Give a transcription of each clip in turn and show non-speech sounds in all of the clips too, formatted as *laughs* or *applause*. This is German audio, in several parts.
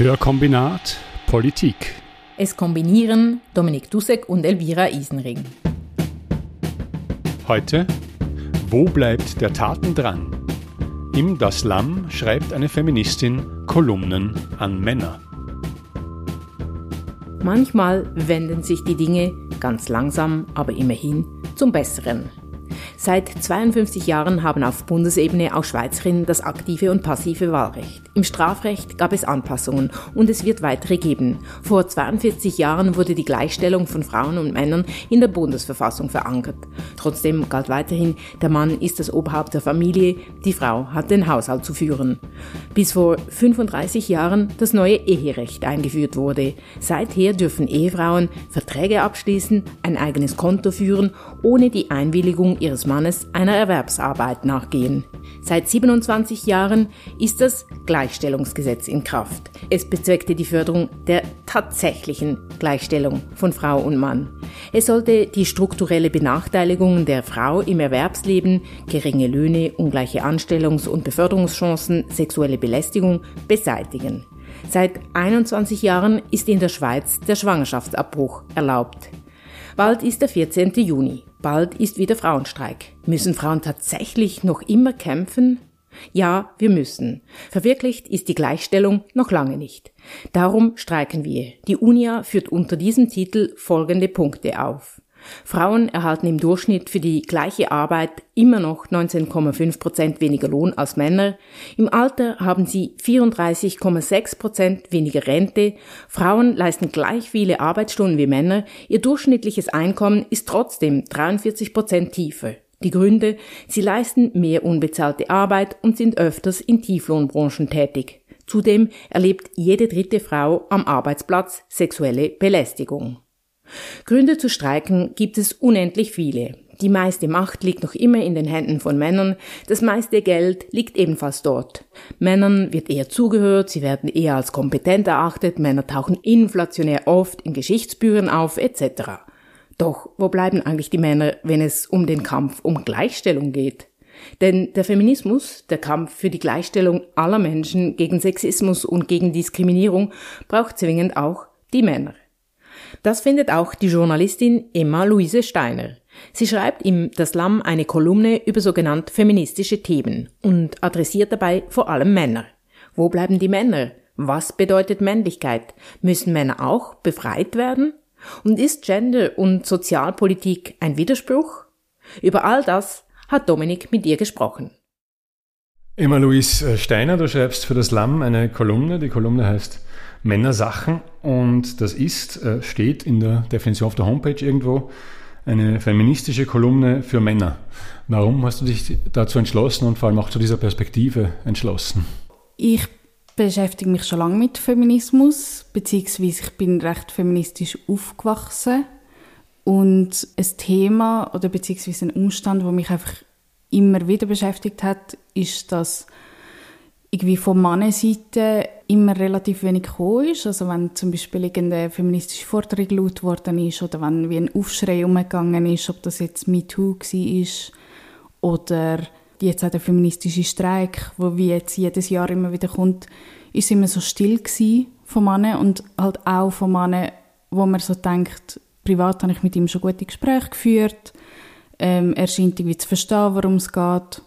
Hörkombinat Politik. Es kombinieren Dominik Dussek und Elvira Isenring. Heute, wo bleibt der Taten dran? Im Das Lamm schreibt eine Feministin Kolumnen an Männer. Manchmal wenden sich die Dinge ganz langsam, aber immerhin zum Besseren. Seit 52 Jahren haben auf Bundesebene auch Schweizerinnen das aktive und passive Wahlrecht. Im Strafrecht gab es Anpassungen und es wird weitere geben. Vor 42 Jahren wurde die Gleichstellung von Frauen und Männern in der Bundesverfassung verankert. Trotzdem galt weiterhin, der Mann ist das Oberhaupt der Familie, die Frau hat den Haushalt zu führen. Bis vor 35 Jahren das neue Eherecht eingeführt wurde. Seither dürfen Ehefrauen Verträge abschließen, ein eigenes Konto führen, ohne die Einwilligung ihres Mannes einer Erwerbsarbeit nachgehen. Seit 27 Jahren ist das Gleichstellungsgesetz in Kraft. Es bezweckte die Förderung der tatsächlichen Gleichstellung von Frau und Mann. Es sollte die strukturelle Benachteiligung der Frau im Erwerbsleben, geringe Löhne, ungleiche Anstellungs- und Beförderungschancen, sexuelle Belästigung beseitigen. Seit 21 Jahren ist in der Schweiz der Schwangerschaftsabbruch erlaubt. Bald ist der 14. Juni. Bald ist wieder Frauenstreik. Müssen Frauen tatsächlich noch immer kämpfen? Ja, wir müssen. Verwirklicht ist die Gleichstellung noch lange nicht. Darum streiken wir. Die UNIA führt unter diesem Titel folgende Punkte auf. Frauen erhalten im Durchschnitt für die gleiche Arbeit immer noch 19,5 Prozent weniger Lohn als Männer. Im Alter haben sie 34,6 Prozent weniger Rente. Frauen leisten gleich viele Arbeitsstunden wie Männer. Ihr durchschnittliches Einkommen ist trotzdem 43 Prozent tiefer. Die Gründe, sie leisten mehr unbezahlte Arbeit und sind öfters in Tieflohnbranchen tätig. Zudem erlebt jede dritte Frau am Arbeitsplatz sexuelle Belästigung. Gründe zu streiken gibt es unendlich viele. Die meiste Macht liegt noch immer in den Händen von Männern, das meiste Geld liegt ebenfalls dort. Männern wird eher zugehört, sie werden eher als kompetent erachtet, Männer tauchen inflationär oft in Geschichtsbüchern auf, etc. Doch wo bleiben eigentlich die Männer, wenn es um den Kampf um Gleichstellung geht? Denn der Feminismus, der Kampf für die Gleichstellung aller Menschen gegen Sexismus und gegen Diskriminierung, braucht zwingend auch die Männer. Das findet auch die Journalistin Emma Luise Steiner. Sie schreibt im Das Lamm eine Kolumne über sogenannt feministische Themen und adressiert dabei vor allem Männer. Wo bleiben die Männer? Was bedeutet Männlichkeit? Müssen Männer auch befreit werden? Und ist Gender und Sozialpolitik ein Widerspruch? Über all das hat Dominik mit ihr gesprochen. Emma Louise Steiner, du schreibst für das Lamm eine Kolumne. Die Kolumne heißt Männersachen und das ist, äh, steht in der Definition auf der Homepage irgendwo, eine feministische Kolumne für Männer. Warum hast du dich dazu entschlossen und vor allem auch zu dieser Perspektive entschlossen? Ich beschäftige mich schon lange mit Feminismus, beziehungsweise ich bin recht feministisch aufgewachsen. Und ein Thema oder beziehungsweise ein Umstand, der mich einfach immer wieder beschäftigt hat, ist, dass irgendwie von Mannenseite immer relativ wenig gekommen ist. Also wenn zum Beispiel irgendeine feministische Forderung laut worden ist oder wenn wie ein Aufschrei umgegangen ist, ob das jetzt MeToo war oder jetzt auch der feministische Streik, wo wie jetzt jedes Jahr immer wieder kommt, ist immer so still gewesen von Männern und halt auch von Männern, wo man so denkt, privat habe ich mit ihm schon gute Gespräche geführt, ähm, er scheint irgendwie zu verstehen, worum es geht,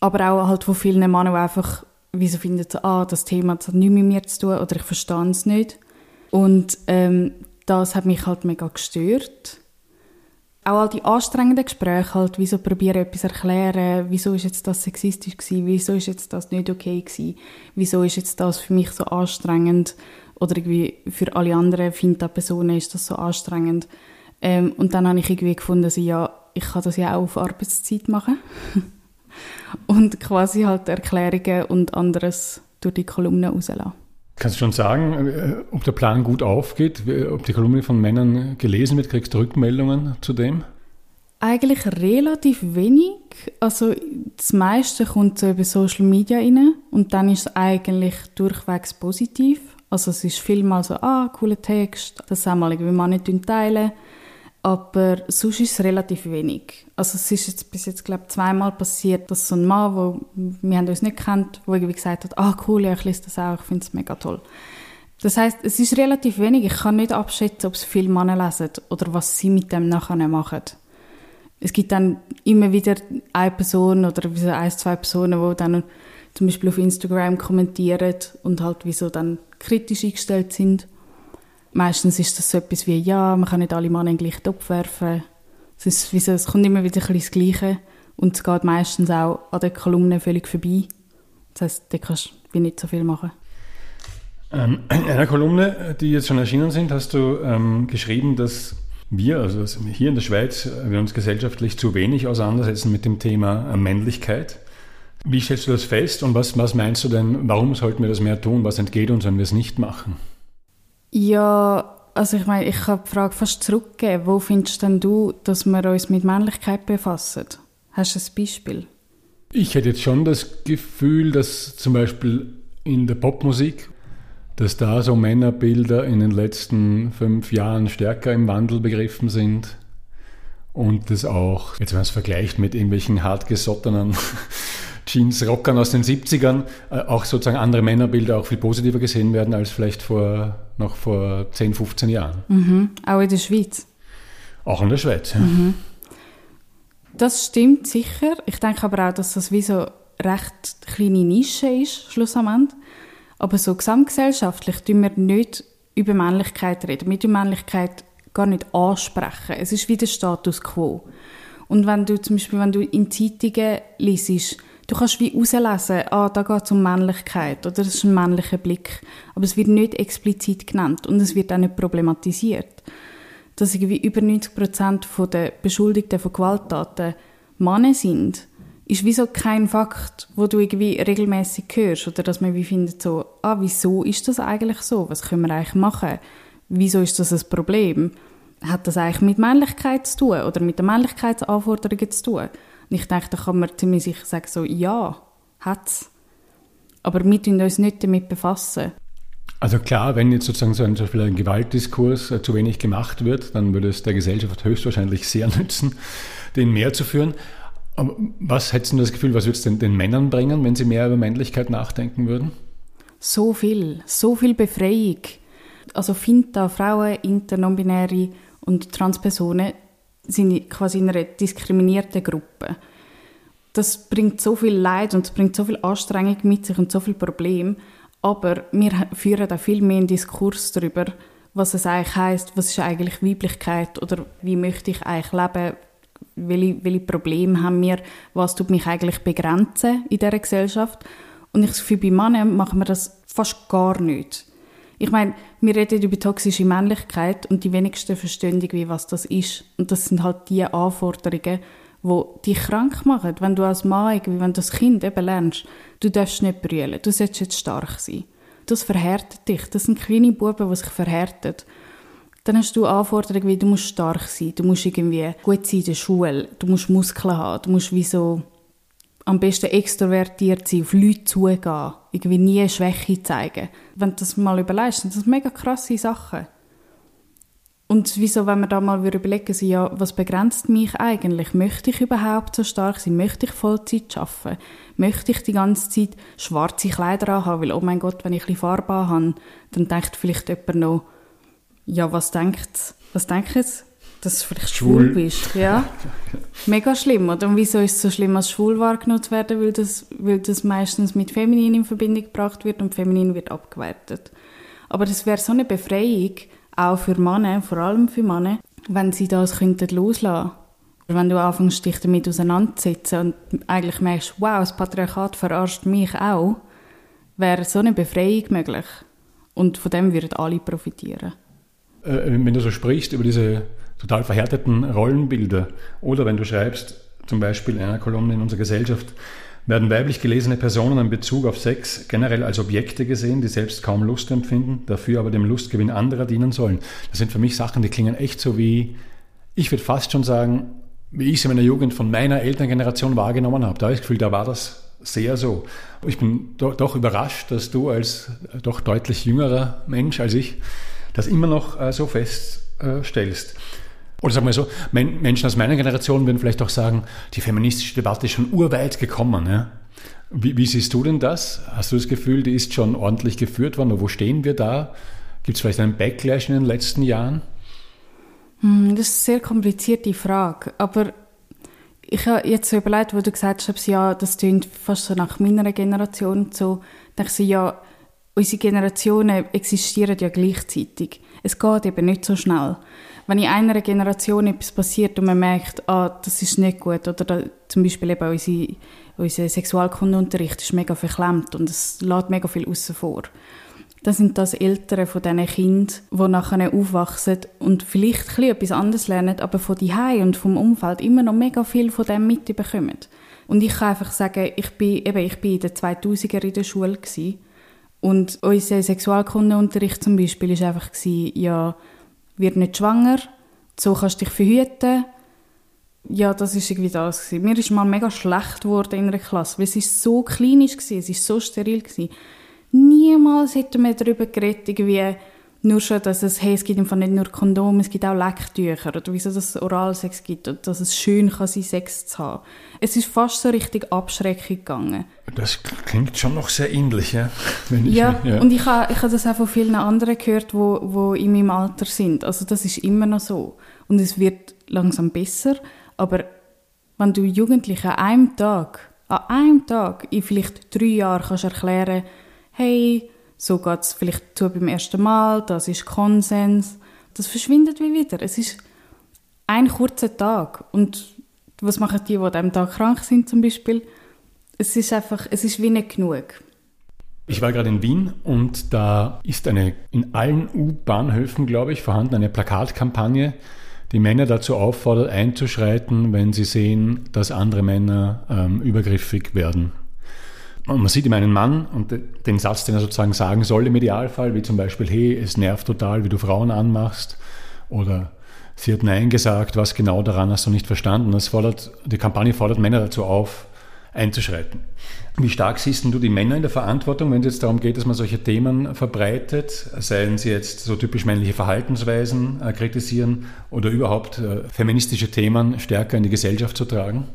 aber auch halt von vielen Männern, die einfach wieso findet sie, ah, das Thema hat nichts mit mir zu tun oder ich verstehe es nicht. Und ähm, das hat mich halt mega gestört. Auch all die anstrengenden Gespräche halt, wieso probieren etwas erklären, wieso ist jetzt das sexistisch gewesen, wieso ist jetzt das nicht okay gewesen, wieso ist jetzt das für mich so anstrengend oder irgendwie für alle anderen Finta-Personen ist das so anstrengend. Ähm, und dann habe ich irgendwie gefunden, also, ja, ich kann das ja auch auf Arbeitszeit machen. *laughs* und quasi halt Erklärungen und anderes durch die Kolumne rauslassen. Kannst du schon sagen, äh, ob der Plan gut aufgeht, ob die Kolumne von Männern gelesen wird? Kriegst du Rückmeldungen zu dem? Eigentlich relativ wenig. Also das meiste kommt so über Social Media rein und dann ist es eigentlich durchwegs positiv. Also es ist vielmal so, ah, cooler Text, das auch mal irgendwie Männer teilen aber sonst ist es relativ wenig. Also es ist jetzt bis jetzt, glaube ich, zweimal passiert, dass so ein Mann, wo wir haben uns nicht kennt, wo irgendwie gesagt hat, ah cool, ja, ich lese das auch, ich finde es mega toll. Das heißt, es ist relativ wenig. Ich kann nicht abschätzen, ob es viele Männer lesen oder was sie mit dem nachher machen. Es gibt dann immer wieder eine Person oder ein, zwei Personen, die dann zum Beispiel auf Instagram kommentieren und halt wieso dann kritisch eingestellt sind. Meistens ist das so etwas wie, ja, man kann nicht alle Männer in den gleichen Topf werfen. Es, ist wieso, es kommt immer wieder ein das Gleiche und es geht meistens auch an der Kolumne völlig vorbei. Das heisst, da kannst du nicht so viel machen. Ähm, *clears throat* in einer Kolumne, die jetzt schon erschienen sind, hast du ähm, geschrieben, dass wir, also hier in der Schweiz, wir uns gesellschaftlich zu wenig auseinandersetzen mit dem Thema äh, Männlichkeit. Wie stellst du das fest und was, was meinst du denn, warum sollten wir das mehr tun? Was entgeht uns, wenn wir es nicht machen? Ja, also ich meine, ich kann die Frage fast zurückgeben. Wo findest denn du, dass wir uns mit Männlichkeit befassen? Hast du ein Beispiel? Ich hätte jetzt schon das Gefühl, dass zum Beispiel in der Popmusik, dass da so Männerbilder in den letzten fünf Jahren stärker im Wandel begriffen sind. Und das auch, jetzt wenn man es vergleicht mit irgendwelchen hartgesottenen Jeans-Rockern aus den 70ern äh, auch sozusagen andere Männerbilder auch viel positiver gesehen werden als vielleicht vor, noch vor 10, 15 Jahren. Mhm. Auch in der Schweiz? Auch in der Schweiz, ja. Mhm. Das stimmt sicher. Ich denke aber auch, dass das wie so recht kleine Nische ist, schlussendlich. Aber so gesamtgesellschaftlich tun wir nicht über Männlichkeit reden. Wir tun Männlichkeit gar nicht ansprechen. Es ist wie der Status quo. Und wenn du zum Beispiel, wenn du in Zeitungen liest, Du kannst wie herauslesen, ah, da geht es um Männlichkeit oder das ist ein männlicher Blick. Aber es wird nicht explizit genannt und es wird auch nicht problematisiert. Dass irgendwie über 90 Prozent der Beschuldigten von Gewalttaten Männer sind, ist wieso kein Fakt, wo du irgendwie regelmäßig hörst oder dass man wie findet so, ah, wieso ist das eigentlich so? Was können wir eigentlich machen? Wieso ist das ein Problem? Hat das eigentlich mit Männlichkeit zu tun oder mit den Männlichkeitsanforderungen zu tun? Und ich denke, da kann man ziemlich sicher sagen, so, ja, hat's. Aber wir tun uns nicht damit befassen. Also klar, wenn jetzt sozusagen so ein, zum Beispiel ein Gewaltdiskurs äh, zu wenig gemacht wird, dann würde es der Gesellschaft höchstwahrscheinlich sehr *laughs* nützen, den mehr zu führen. Aber was hättest du das Gefühl, was würde es denn den Männern bringen, wenn sie mehr über Männlichkeit nachdenken würden? So viel, so viel Befreiung. Also Finta, Frauen, Inter, Non-Binäre und Transpersonen sind quasi in einer diskriminierten Gruppe. Das bringt so viel Leid und bringt so viel Anstrengung mit sich und so viel Probleme. Aber wir führen da viel mehr einen Diskurs darüber, was es eigentlich heißt, was ist eigentlich Weiblichkeit oder wie möchte ich eigentlich leben, welche, welche Probleme haben wir, was tut mich eigentlich begrenzen in dieser Gesellschaft. Und ich finde, bei Männern machen wir das fast gar nicht. Ich meine, wir reden über toxische Männlichkeit und die wenigsten verstehen irgendwie, was das ist. Und das sind halt die Anforderungen, die dich krank machen. Wenn du als Mann, wenn du als Kind eben lernst, du darfst nicht brüllen, du sollst jetzt stark sein. Das verhärtet dich. Das sind kleine Buben, die sich verhärten. Dann hast du Anforderungen wie, du musst stark sein, du musst irgendwie gut sein in der Schule, du musst Muskeln haben, du musst wie so am besten extrovertiert sein, auf Leute zugehen, irgendwie nie Schwäche zeigen. Wenn du das mal überlegst, sind das mega krasse Sachen. Und wieso, wenn wir da mal überlegen, so, ja, was begrenzt mich eigentlich? Möchte ich überhaupt so stark sein? Möchte ich Vollzeit arbeiten? Möchte ich die ganze Zeit schwarze Kleider anhaben? Weil, oh mein Gott, wenn ich ein bisschen Farbe habe, dann denkt vielleicht jemand noch, ja, was denkt, was denkt dass du vielleicht schwul, schwul bist. Ja. Mega schlimm. Oder? Und wieso ist es so schlimm, als schwul wahrgenommen zu werden? Weil das, weil das meistens mit Feminin in Verbindung gebracht wird und Feminin wird abgewertet. Aber das wäre so eine Befreiung, auch für Männer, vor allem für Männer, wenn sie das könnten loslassen wenn du anfängst, dich damit auseinanderzusetzen und eigentlich merkst, wow, das Patriarchat verarscht mich auch, wäre so eine Befreiung möglich. Und von dem würden alle profitieren. Äh, wenn du so sprichst über diese total verhärteten Rollenbilder. Oder wenn du schreibst, zum Beispiel in einer Kolumne in unserer Gesellschaft, werden weiblich gelesene Personen in Bezug auf Sex generell als Objekte gesehen, die selbst kaum Lust empfinden, dafür aber dem Lustgewinn anderer dienen sollen. Das sind für mich Sachen, die klingen echt so wie, ich würde fast schon sagen, wie ich es in meiner Jugend von meiner Elterngeneration wahrgenommen habe. Da habe ich das Gefühl, da war das sehr so. Ich bin doch, doch überrascht, dass du als doch deutlich jüngerer Mensch als ich das immer noch äh, so feststellst. Oder sagen wir so, Menschen aus meiner Generation würden vielleicht auch sagen, die feministische Debatte ist schon urweit gekommen. Ja? Wie, wie, siehst du denn das? Hast du das Gefühl, die ist schon ordentlich geführt worden? wo stehen wir da? Gibt es vielleicht einen Backlash in den letzten Jahren? Hm, das ist eine sehr komplizierte Frage. Aber ich habe jetzt so überlegt, wo du gesagt hast, ja, das klingt fast so nach meiner Generation so. Da ich so, ja, unsere Generationen existieren ja gleichzeitig. Es geht eben nicht so schnell. Wenn in einer Generation etwas passiert und man merkt, ah, das ist nicht gut, oder da, zum Beispiel eben unsere, unser Sexualkundenunterricht ist mega verklemmt und es lädt mega viel außen vor. Dann sind das Eltern von diesen Kindern, die nachher aufwachsen und vielleicht etwas anderes lernen, aber von die und vom Umfeld immer noch mega viel von dem mitbekommen. Und ich kann einfach sagen, ich bin, eben, ich bin in den 2000er in der Schule gewesen, und unser Sexualkundenunterricht zum Beispiel war einfach, ja, wird nicht schwanger, so kannst du dich verhüten. Ja, das war irgendwie das. Gewesen. Mir ist mal mega schlecht geworden in einer Klasse, weil es so klinisch war, es war so steril. Gewesen. Niemals hätten wir darüber geredet, irgendwie, nur schon, dass es, hey, es gibt einfach nicht nur Kondome, es gibt auch Lecktücher oder wieso es Oralsex gibt und dass es schön kann sein, Sex zu haben. Es ist fast so richtig Abschreckung gegangen. Das klingt schon noch sehr ähnlich, ja? ja, mich, ja, und ich habe, ich habe das auch von vielen anderen gehört, wo, wo in meinem Alter sind. Also das ist immer noch so. Und es wird langsam besser, aber wenn du Jugendlichen an einem Tag, an einem Tag, in vielleicht drei Jahren kannst erklären, hey, so geht es vielleicht zu beim ersten Mal, das ist Konsens. Das verschwindet wie wieder. Es ist ein kurzer Tag. Und was machen die, die an diesem Tag krank sind zum Beispiel? Es ist einfach, es ist wie nicht genug. Ich war gerade in Wien und da ist eine in allen U-Bahnhöfen, glaube ich, vorhanden eine Plakatkampagne, die Männer dazu auffordert, einzuschreiten, wenn sie sehen, dass andere Männer ähm, übergriffig werden. Und man sieht ihm einen Mann und den Satz, den er sozusagen sagen soll im Idealfall, wie zum Beispiel, hey, es nervt total, wie du Frauen anmachst. Oder sie hat Nein gesagt, was genau daran hast du nicht verstanden. Das fordert, die Kampagne fordert Männer dazu auf, einzuschreiten. Wie stark siehst du die Männer in der Verantwortung, wenn es jetzt darum geht, dass man solche Themen verbreitet, seien sie jetzt so typisch männliche Verhaltensweisen äh, kritisieren oder überhaupt äh, feministische Themen stärker in die Gesellschaft zu tragen?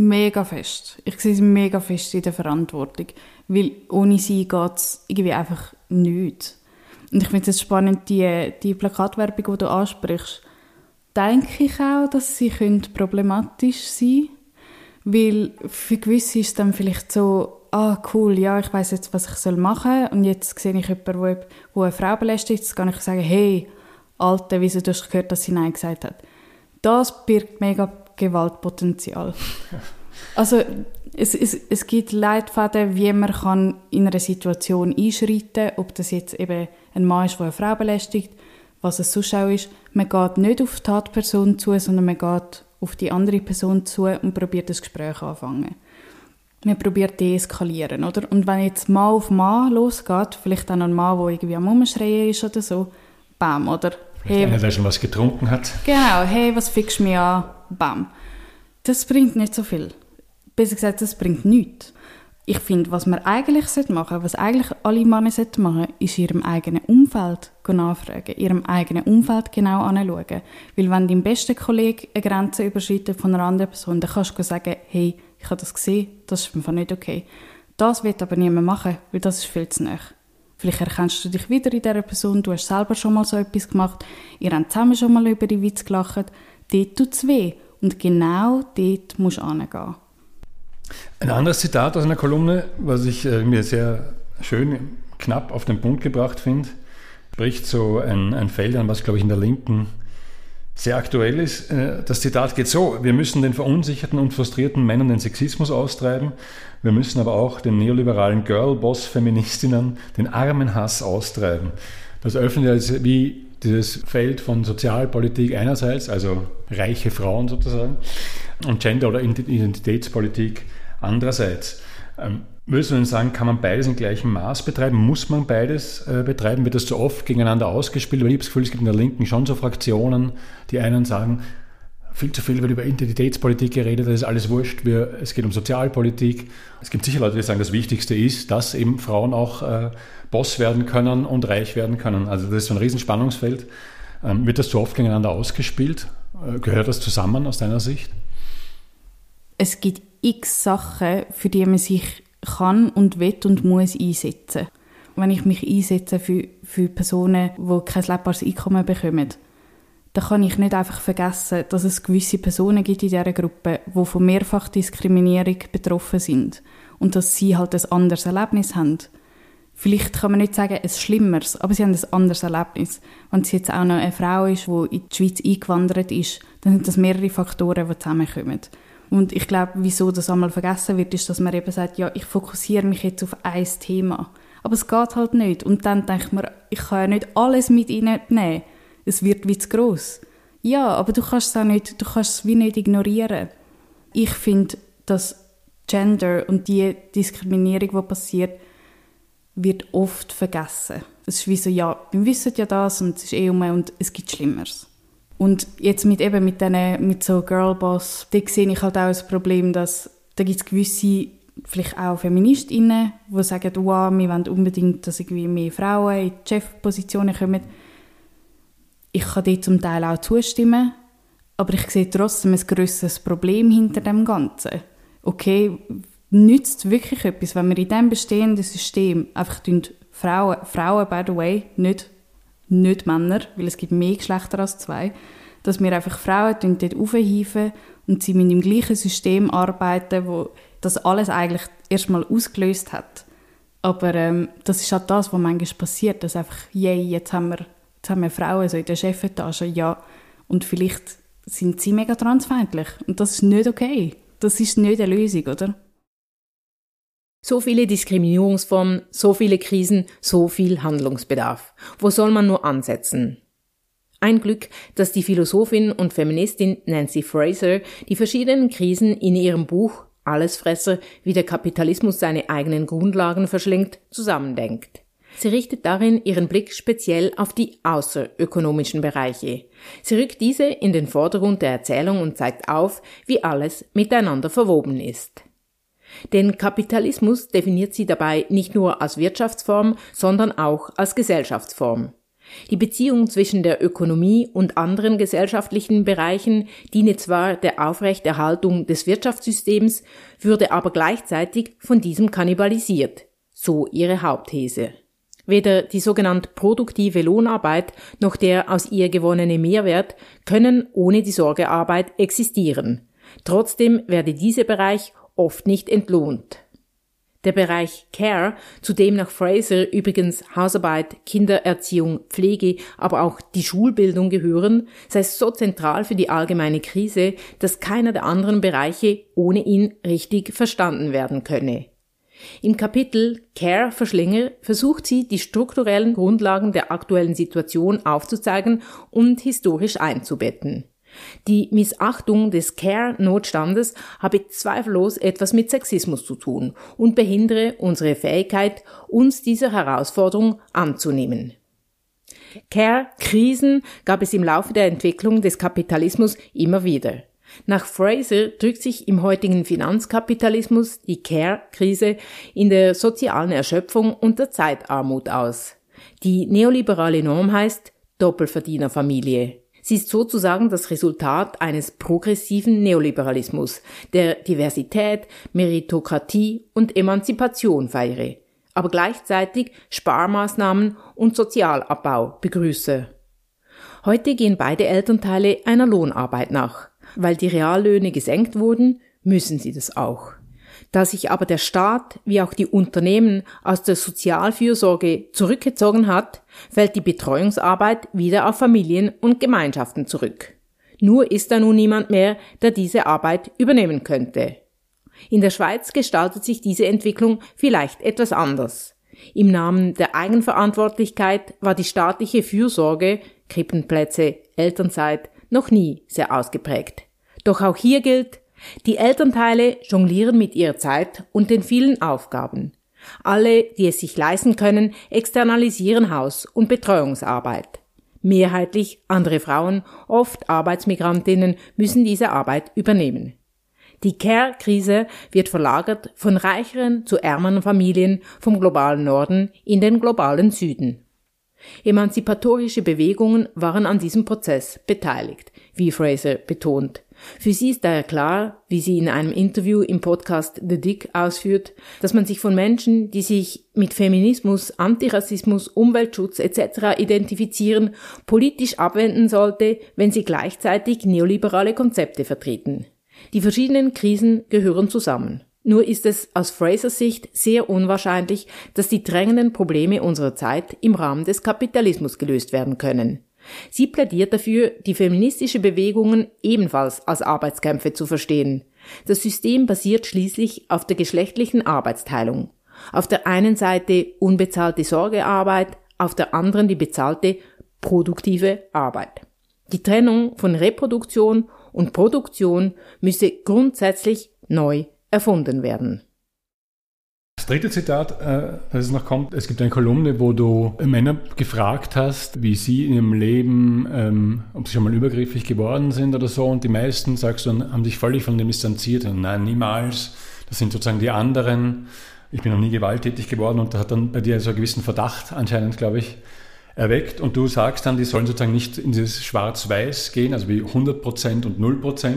Mega fest. Ich sehe sie mega fest in der Verantwortung. Weil ohne sie geht es irgendwie einfach nicht. Und ich finde es spannend, die, die Plakatwerbung, die du ansprichst, denke ich auch, dass sie problematisch sein können. Weil für gewisse ist es dann vielleicht so, ah cool, ja, ich weiß jetzt, was ich machen soll. Und jetzt sehe ich jemanden, wo eine Frau belästigt, jetzt kann ich sagen, hey, Alte, wieso du hast gehört, dass sie Nein gesagt hat. Das birgt mega Gewaltpotenzial. Also es, es, es gibt Leitfäden, wie man kann in einer Situation einschreiten kann, ob das jetzt eben ein Mann ist, der eine Frau belästigt, was es sonst auch ist. Man geht nicht auf die Tatperson zu, sondern man geht auf die andere Person zu und probiert das Gespräch anfangen. Man probiert deeskalieren, oder? Und wenn jetzt Mann auf Mann losgeht, vielleicht auch noch ein Mann, der irgendwie am Umschreien ist oder so, bam, oder? Hey, einer, der schon was getrunken hat. Genau, hey, was fickst du mir an? Bam. Das bringt nicht so viel besser gesagt, das bringt nichts. Ich finde, was man eigentlich machen sollte, was eigentlich alle Männer machen sollten, ist ihrem eigenen Umfeld nachfragen, ihrem eigenen Umfeld genau anschauen. Weil wenn dein bester Kollege eine Grenze überschreitet von einer anderen Person, dann kannst du sagen, hey, ich habe das gesehen, das ist einfach nicht okay. Das wird aber niemand machen, weil das ist viel zu nah. Vielleicht erkennst du dich wieder in dieser Person, du hast selber schon mal so etwas gemacht, ihr habt zusammen schon mal über die Witz gelacht, dort tut es weh. Und genau dort musst du hingehen. Ein anderes Zitat aus einer Kolumne, was ich äh, mir sehr schön knapp auf den Punkt gebracht finde, spricht so ein, ein Feld an, was, glaube ich, in der Linken sehr aktuell ist. Äh, das Zitat geht so, wir müssen den verunsicherten und frustrierten Männern den Sexismus austreiben, wir müssen aber auch den neoliberalen Girlboss-Feministinnen den armen Hass austreiben. Das öffnet also wie dieses Feld von Sozialpolitik einerseits, also reiche Frauen sozusagen, und Gender- oder Identitätspolitik andererseits. Ähm, würdest du denn sagen, kann man beides im gleichen Maß betreiben? Muss man beides äh, betreiben? Wird das zu oft gegeneinander ausgespielt? Weil ich habe das Gefühl, es gibt in der Linken schon so Fraktionen, die einen sagen, viel zu viel wird über Identitätspolitik geredet, das ist alles wurscht, wir, es geht um Sozialpolitik. Es gibt sicher Leute, die sagen, das Wichtigste ist, dass eben Frauen auch äh, Boss werden können und reich werden können. Also das ist so ein Riesenspannungsfeld. Ähm, wird das zu oft gegeneinander ausgespielt? Äh, gehört das zusammen aus deiner Sicht? Es gibt x Sachen, für die man sich kann und will und muss einsetzen. Wenn ich mich einsetze für, für Personen, die kein lebbares Einkommen bekommen, dann kann ich nicht einfach vergessen, dass es gewisse Personen gibt in dieser Gruppe, die von Mehrfachdiskriminierung betroffen sind und dass sie halt ein anderes Erlebnis haben. Vielleicht kann man nicht sagen, ein schlimmeres, aber sie haben ein anderes Erlebnis. Wenn sie jetzt auch noch eine Frau ist, die in die Schweiz eingewandert ist, dann sind das mehrere Faktoren, die zusammenkommen. Und ich glaube, wieso das einmal vergessen wird, ist, dass man eben sagt, ja, ich fokussiere mich jetzt auf ein Thema. Aber es geht halt nicht. Und dann denkt man, ich kann ja nicht alles mit ihnen nehmen. Es wird wie zu gross. Ja, aber du kannst es auch nicht, du kannst es wie nicht ignorieren. Ich finde, dass Gender und die Diskriminierung, die passiert, wird oft vergessen. Es ist wie so, ja, wir wissen ja das und es ist eh um und es gibt Schlimmeres. Und jetzt mit eben mit, denen, mit so Girlboss, da sehe ich halt auch das Problem, dass da gibt es gewisse, vielleicht auch Feministinnen, die sagen, wow, wir wollen unbedingt, dass irgendwie mehr Frauen in die Chefpositionen kommen. Ich kann dem zum Teil auch zustimmen, aber ich sehe trotzdem ein grösseres Problem hinter dem Ganzen. Okay, nützt wirklich etwas, wenn wir in diesem bestehenden System einfach Frauen, Frauen, by the way, nicht, nicht Männer, weil es gibt mehr Geschlechter als zwei, dass wir einfach Frauen dort aufhieven und sie mit dem gleichen System arbeiten, wo das alles eigentlich erstmal ausgelöst hat. Aber ähm, das ist halt das, was manchmal passiert, dass einfach, yay, jetzt haben wir, haben wir Frauen so in der Chefetage, ja, und vielleicht sind sie mega transfeindlich und das ist nicht okay. Das ist nicht eine Lösung, oder? So viele Diskriminierungsformen, so viele Krisen, so viel Handlungsbedarf. Wo soll man nur ansetzen? Ein Glück, dass die Philosophin und Feministin Nancy Fraser die verschiedenen Krisen in ihrem Buch Allesfresser, wie der Kapitalismus seine eigenen Grundlagen verschlingt, zusammendenkt. Sie richtet darin ihren Blick speziell auf die außerökonomischen Bereiche. Sie rückt diese in den Vordergrund der Erzählung und zeigt auf, wie alles miteinander verwoben ist. Den Kapitalismus definiert sie dabei nicht nur als Wirtschaftsform, sondern auch als Gesellschaftsform. Die Beziehung zwischen der Ökonomie und anderen gesellschaftlichen Bereichen diene zwar der Aufrechterhaltung des Wirtschaftssystems, würde aber gleichzeitig von diesem kannibalisiert, so ihre Hauptthese. Weder die sogenannte produktive Lohnarbeit noch der aus ihr gewonnene Mehrwert können ohne die Sorgearbeit existieren. Trotzdem werde dieser Bereich oft nicht entlohnt. Der Bereich Care, zu dem nach Fraser übrigens Hausarbeit, Kindererziehung, Pflege, aber auch die Schulbildung gehören, sei so zentral für die allgemeine Krise, dass keiner der anderen Bereiche ohne ihn richtig verstanden werden könne. Im Kapitel Care Verschlinger versucht sie, die strukturellen Grundlagen der aktuellen Situation aufzuzeigen und historisch einzubetten. Die Missachtung des Care-Notstandes habe zweifellos etwas mit Sexismus zu tun und behindere unsere Fähigkeit, uns dieser Herausforderung anzunehmen. Care-Krisen gab es im Laufe der Entwicklung des Kapitalismus immer wieder. Nach Fraser drückt sich im heutigen Finanzkapitalismus die Care-Krise in der sozialen Erschöpfung und der Zeitarmut aus. Die neoliberale Norm heißt Doppelverdienerfamilie. Sie ist sozusagen das Resultat eines progressiven Neoliberalismus, der Diversität, Meritokratie und Emanzipation feiere, aber gleichzeitig Sparmaßnahmen und Sozialabbau begrüße. Heute gehen beide Elternteile einer Lohnarbeit nach. Weil die Reallöhne gesenkt wurden, müssen sie das auch. Da sich aber der Staat wie auch die Unternehmen aus der Sozialfürsorge zurückgezogen hat, fällt die Betreuungsarbeit wieder auf Familien und Gemeinschaften zurück. Nur ist da nun niemand mehr, der diese Arbeit übernehmen könnte. In der Schweiz gestaltet sich diese Entwicklung vielleicht etwas anders. Im Namen der Eigenverantwortlichkeit war die staatliche Fürsorge, Krippenplätze, Elternzeit noch nie sehr ausgeprägt. Doch auch hier gilt, die Elternteile jonglieren mit ihrer Zeit und den vielen Aufgaben. Alle, die es sich leisten können, externalisieren Haus- und Betreuungsarbeit. Mehrheitlich andere Frauen, oft Arbeitsmigrantinnen, müssen diese Arbeit übernehmen. Die Care-Krise wird verlagert von reicheren zu ärmeren Familien vom globalen Norden in den globalen Süden. Emanzipatorische Bewegungen waren an diesem Prozess beteiligt, wie Fraser betont. Für sie ist daher klar, wie sie in einem Interview im Podcast The Dick ausführt, dass man sich von Menschen, die sich mit Feminismus, Antirassismus, Umweltschutz etc. identifizieren, politisch abwenden sollte, wenn sie gleichzeitig neoliberale Konzepte vertreten. Die verschiedenen Krisen gehören zusammen. Nur ist es aus Frasers Sicht sehr unwahrscheinlich, dass die drängenden Probleme unserer Zeit im Rahmen des Kapitalismus gelöst werden können. Sie plädiert dafür, die feministische Bewegungen ebenfalls als Arbeitskämpfe zu verstehen. Das System basiert schließlich auf der geschlechtlichen Arbeitsteilung. Auf der einen Seite unbezahlte Sorgearbeit, auf der anderen die bezahlte produktive Arbeit. Die Trennung von Reproduktion und Produktion müsse grundsätzlich neu erfunden werden. Dritte Zitat, äh, das es noch kommt, es gibt eine Kolumne, wo du Männer gefragt hast, wie sie in ihrem Leben, ähm, ob sie schon mal übergriffig geworden sind oder so. Und die meisten, sagst du, haben sich völlig von dem distanziert. Und nein, niemals. Das sind sozusagen die anderen. Ich bin noch nie gewalttätig geworden und da hat dann bei dir so einen gewissen Verdacht anscheinend, glaube ich, erweckt. Und du sagst dann, die sollen sozusagen nicht in dieses Schwarz-Weiß gehen, also wie 100% und 0%,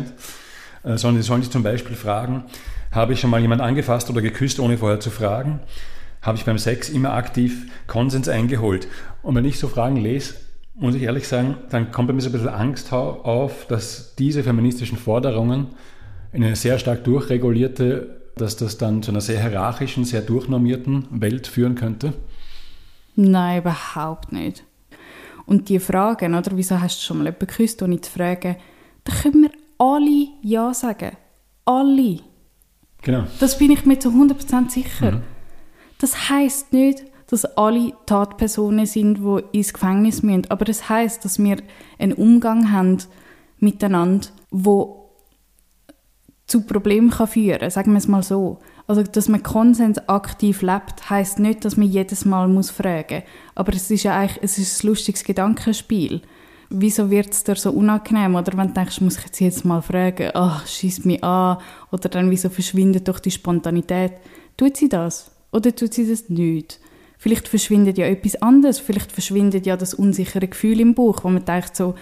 äh, sondern die sollen sich zum Beispiel fragen, habe ich schon mal jemand angefasst oder geküsst, ohne vorher zu fragen? Habe ich beim Sex immer aktiv Konsens eingeholt? Und wenn ich so Fragen lese, muss ich ehrlich sagen, dann kommt bei mir so ein bisschen Angst auf, dass diese feministischen Forderungen in eine sehr stark durchregulierte, dass das dann zu einer sehr hierarchischen, sehr durchnormierten Welt führen könnte? Nein, überhaupt nicht. Und die Fragen, oder wieso hast du schon mal jemanden geküsst, ohne zu fragen, da können wir alle Ja sagen. Alle. Genau. Das bin ich mir zu 100% sicher. Mhm. Das heißt nicht, dass alle Tatpersonen sind, die ins Gefängnis müssen. Aber das heißt, dass wir einen Umgang haben miteinander, wo zu Problemen kann führen kann. Sagen wir es mal so. Also, dass man Konsens aktiv lebt, heißt nicht, dass man jedes Mal muss fragen. Aber es ist ja eigentlich, es ist ein lustiges Gedankenspiel wieso wird es dir so unangenehm? Oder wenn du denkst, muss ich jetzt jedes Mal fragen, ach, schießt mich an. Oder dann, wieso verschwindet doch die Spontanität? Tut sie das? Oder tut sie das nicht? Vielleicht verschwindet ja etwas anderes. Vielleicht verschwindet ja das unsichere Gefühl im Bauch, wo man denkt so,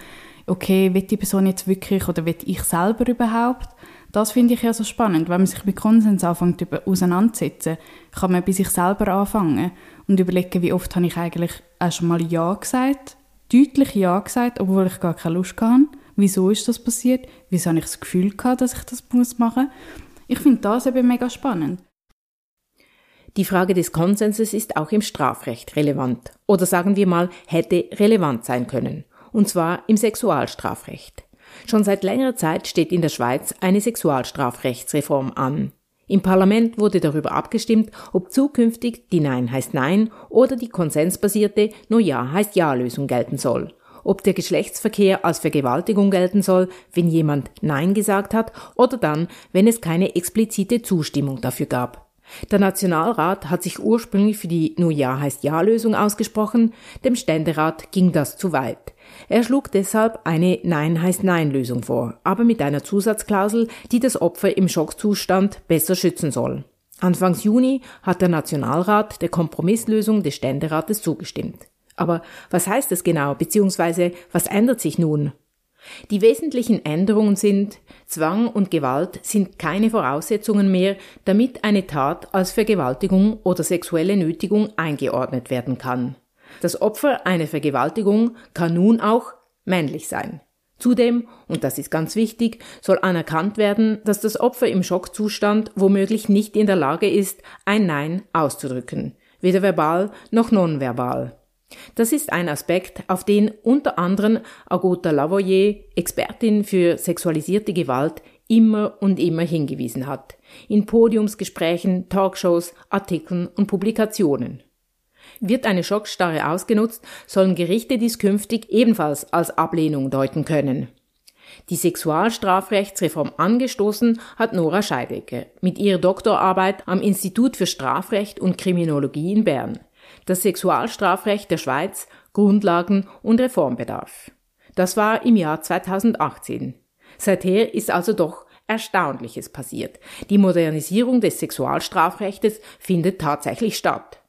okay, wird die Person jetzt wirklich oder wird ich selber überhaupt? Das finde ich ja so spannend. Wenn man sich mit Konsens anfängt auseinanderzusetzen, kann man bei sich selber anfangen und überlegen, wie oft habe ich eigentlich auch schon mal Ja gesagt deutlich Ja gesagt, obwohl ich gar keine Lust hatte. Wieso ist das passiert? Wieso habe ich das Gefühl gehabt, dass ich das machen muss? Ich finde das eben mega spannend. Die Frage des Konsenses ist auch im Strafrecht relevant. Oder sagen wir mal, hätte relevant sein können. Und zwar im Sexualstrafrecht. Schon seit längerer Zeit steht in der Schweiz eine Sexualstrafrechtsreform an. Im Parlament wurde darüber abgestimmt, ob zukünftig die Nein heißt Nein oder die konsensbasierte Nur Ja heißt Ja Lösung gelten soll. Ob der Geschlechtsverkehr als Vergewaltigung gelten soll, wenn jemand Nein gesagt hat oder dann, wenn es keine explizite Zustimmung dafür gab. Der Nationalrat hat sich ursprünglich für die Nur Ja heißt Ja Lösung ausgesprochen, dem Ständerat ging das zu weit. Er schlug deshalb eine Nein heißt Nein Lösung vor, aber mit einer Zusatzklausel, die das Opfer im Schockzustand besser schützen soll. Anfangs Juni hat der Nationalrat der Kompromisslösung des Ständerates zugestimmt. Aber was heißt das genau, beziehungsweise was ändert sich nun? Die wesentlichen Änderungen sind, Zwang und Gewalt sind keine Voraussetzungen mehr, damit eine Tat als Vergewaltigung oder sexuelle Nötigung eingeordnet werden kann. Das Opfer einer Vergewaltigung kann nun auch männlich sein. Zudem, und das ist ganz wichtig, soll anerkannt werden, dass das Opfer im Schockzustand womöglich nicht in der Lage ist, ein Nein auszudrücken, weder verbal noch nonverbal. Das ist ein Aspekt, auf den unter anderem Agota Lavoyer, Expertin für sexualisierte Gewalt, immer und immer hingewiesen hat. In Podiumsgesprächen, Talkshows, Artikeln und Publikationen. Wird eine Schockstarre ausgenutzt, sollen Gerichte dies künftig ebenfalls als Ablehnung deuten können. Die Sexualstrafrechtsreform angestoßen hat Nora Scheidecke mit ihrer Doktorarbeit am Institut für Strafrecht und Kriminologie in Bern. Das Sexualstrafrecht der Schweiz, Grundlagen und Reformbedarf. Das war im Jahr 2018. Seither ist also doch Erstaunliches passiert. Die Modernisierung des Sexualstrafrechtes findet tatsächlich statt.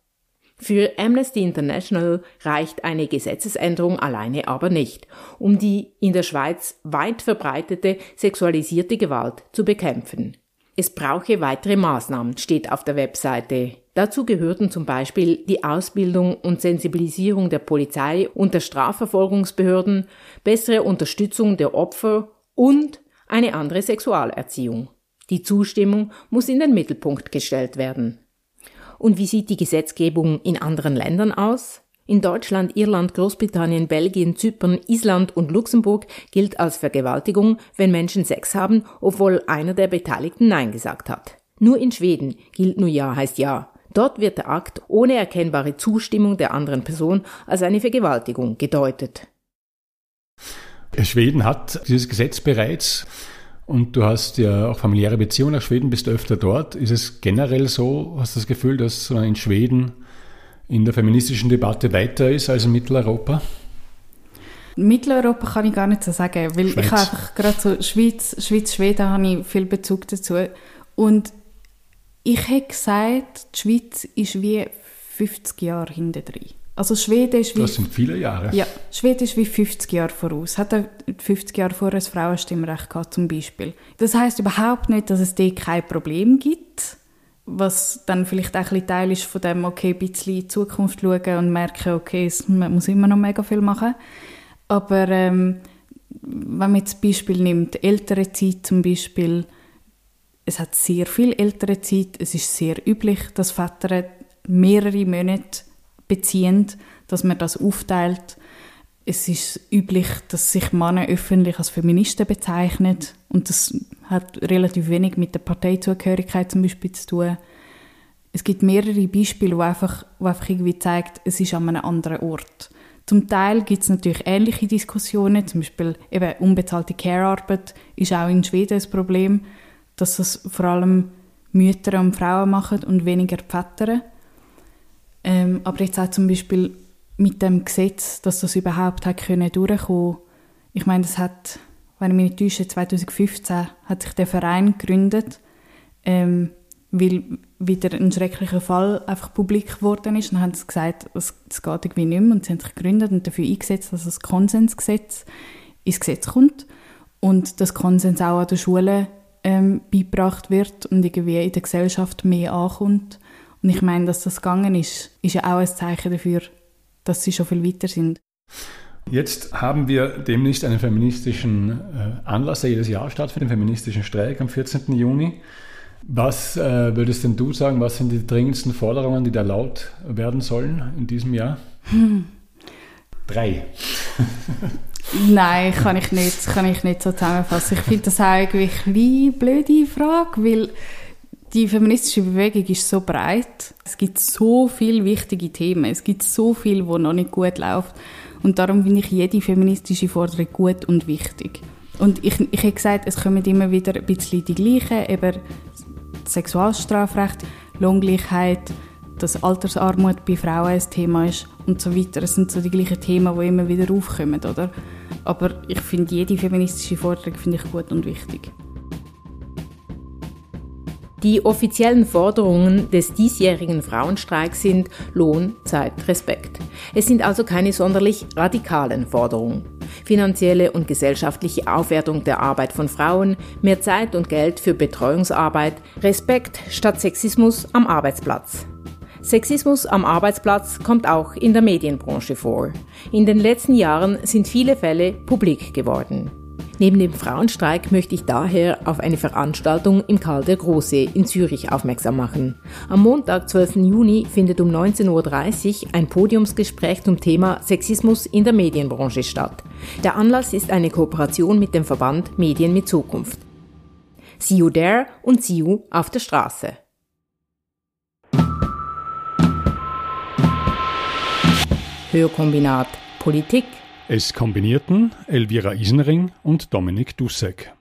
Für Amnesty International reicht eine Gesetzesänderung alleine aber nicht, um die in der Schweiz weit verbreitete sexualisierte Gewalt zu bekämpfen. Es brauche weitere Maßnahmen, steht auf der Webseite. Dazu gehörten zum Beispiel die Ausbildung und Sensibilisierung der Polizei und der Strafverfolgungsbehörden, bessere Unterstützung der Opfer und eine andere Sexualerziehung. Die Zustimmung muss in den Mittelpunkt gestellt werden. Und wie sieht die Gesetzgebung in anderen Ländern aus? In Deutschland, Irland, Großbritannien, Belgien, Zypern, Island und Luxemburg gilt als Vergewaltigung, wenn Menschen Sex haben, obwohl einer der Beteiligten Nein gesagt hat. Nur in Schweden gilt nur Ja heißt Ja. Dort wird der Akt ohne erkennbare Zustimmung der anderen Person als eine Vergewaltigung gedeutet. Schweden hat dieses Gesetz bereits. Und du hast ja auch familiäre Beziehungen nach Schweden, bist öfter dort. Ist es generell so, hast du das Gefühl, dass man in Schweden in der feministischen Debatte weiter ist als in Mitteleuropa? Mitteleuropa kann ich gar nicht so sagen, weil Schweiz. ich habe einfach gerade so Schweiz, Schweiz, Schweden habe ich viel Bezug dazu. Und ich hätte gesagt, die Schweiz ist wie 50 Jahre hinter drin. Also Schweden ist wie... Das sind viele Jahre. Ja, Schweden ist wie 50 Jahre voraus. Hat 50 Jahre vorher ein Frauenstimmrecht gehabt, zum Beispiel. Das heißt überhaupt nicht, dass es dort kein Problem gibt, was dann vielleicht auch ein Teil ist von dem, okay, ein bisschen in die Zukunft schauen und merken, okay, es, man muss immer noch mega viel machen. Aber ähm, wenn man jetzt Beispiel nimmt, ältere Zeit zum Beispiel, es hat sehr viel ältere Zeit, es ist sehr üblich, dass Väter mehrere Monate beziehen, dass man das aufteilt. Es ist üblich, dass sich Männer öffentlich als Feministen bezeichnen und das hat relativ wenig mit der Parteizugehörigkeit zum Beispiel zu tun. Es gibt mehrere Beispiele, wo einfach, wo einfach irgendwie zeigt, es ist an einem anderen Ort. Zum Teil gibt es natürlich ähnliche Diskussionen, zum Beispiel eben unbezahlte Care-Arbeit ist auch in Schweden ein Problem, dass das vor allem Mütter und Frauen machen und weniger Väter. Ähm, aber jetzt auch zum Beispiel mit dem Gesetz, dass das überhaupt hat können durchkommen. Ich meine, das hat, wenn ich mich nicht täusche, 2015 hat sich der Verein gegründet, ähm, weil wieder ein schrecklicher Fall einfach publik geworden ist. Dann haben sie gesagt, es, es geht irgendwie nicht mehr und sie haben sich gegründet und dafür eingesetzt, dass das Konsensgesetz ins Gesetz kommt und das Konsens auch an den Schulen ähm, beigebracht wird und irgendwie in der Gesellschaft mehr ankommt. Und ich meine, dass das gegangen ist, ist ja auch ein Zeichen dafür, dass sie schon viel weiter sind. Jetzt haben wir demnächst einen feministischen äh, Anlass, der jedes Jahr stattfindet, den feministischen Streik am 14. Juni. Was äh, würdest denn du sagen, was sind die dringendsten Forderungen, die da laut werden sollen in diesem Jahr? Hm. Drei. *laughs* Nein, kann ich nicht, kann ich nicht so zusammenfassen. Ich finde das eigentlich eine blöde Frage, weil die feministische Bewegung ist so breit. Es gibt so viele wichtige Themen. Es gibt so viel, wo noch nicht gut läuft. Und darum finde ich jede feministische Forderung gut und wichtig. Und ich, ich habe gesagt, es kommen immer wieder ein bisschen die gleichen, eben Sexualstrafrecht, Lohngleichheit, dass Altersarmut bei Frauen ein Thema ist und so weiter. Das sind so die gleichen Themen, die immer wieder aufkommen, oder? Aber ich finde jede feministische Forderung finde ich gut und wichtig. Die offiziellen Forderungen des diesjährigen Frauenstreiks sind Lohn, Zeit, Respekt. Es sind also keine sonderlich radikalen Forderungen. Finanzielle und gesellschaftliche Aufwertung der Arbeit von Frauen, mehr Zeit und Geld für Betreuungsarbeit, Respekt statt Sexismus am Arbeitsplatz. Sexismus am Arbeitsplatz kommt auch in der Medienbranche vor. In den letzten Jahren sind viele Fälle publik geworden. Neben dem Frauenstreik möchte ich daher auf eine Veranstaltung im Karl der Große in Zürich aufmerksam machen. Am Montag, 12. Juni, findet um 19.30 Uhr ein Podiumsgespräch zum Thema Sexismus in der Medienbranche statt. Der Anlass ist eine Kooperation mit dem Verband Medien mit Zukunft. See you there und see you auf der Straße. Hörkombinat Politik es kombinierten Elvira Isenring und Dominik Dussek.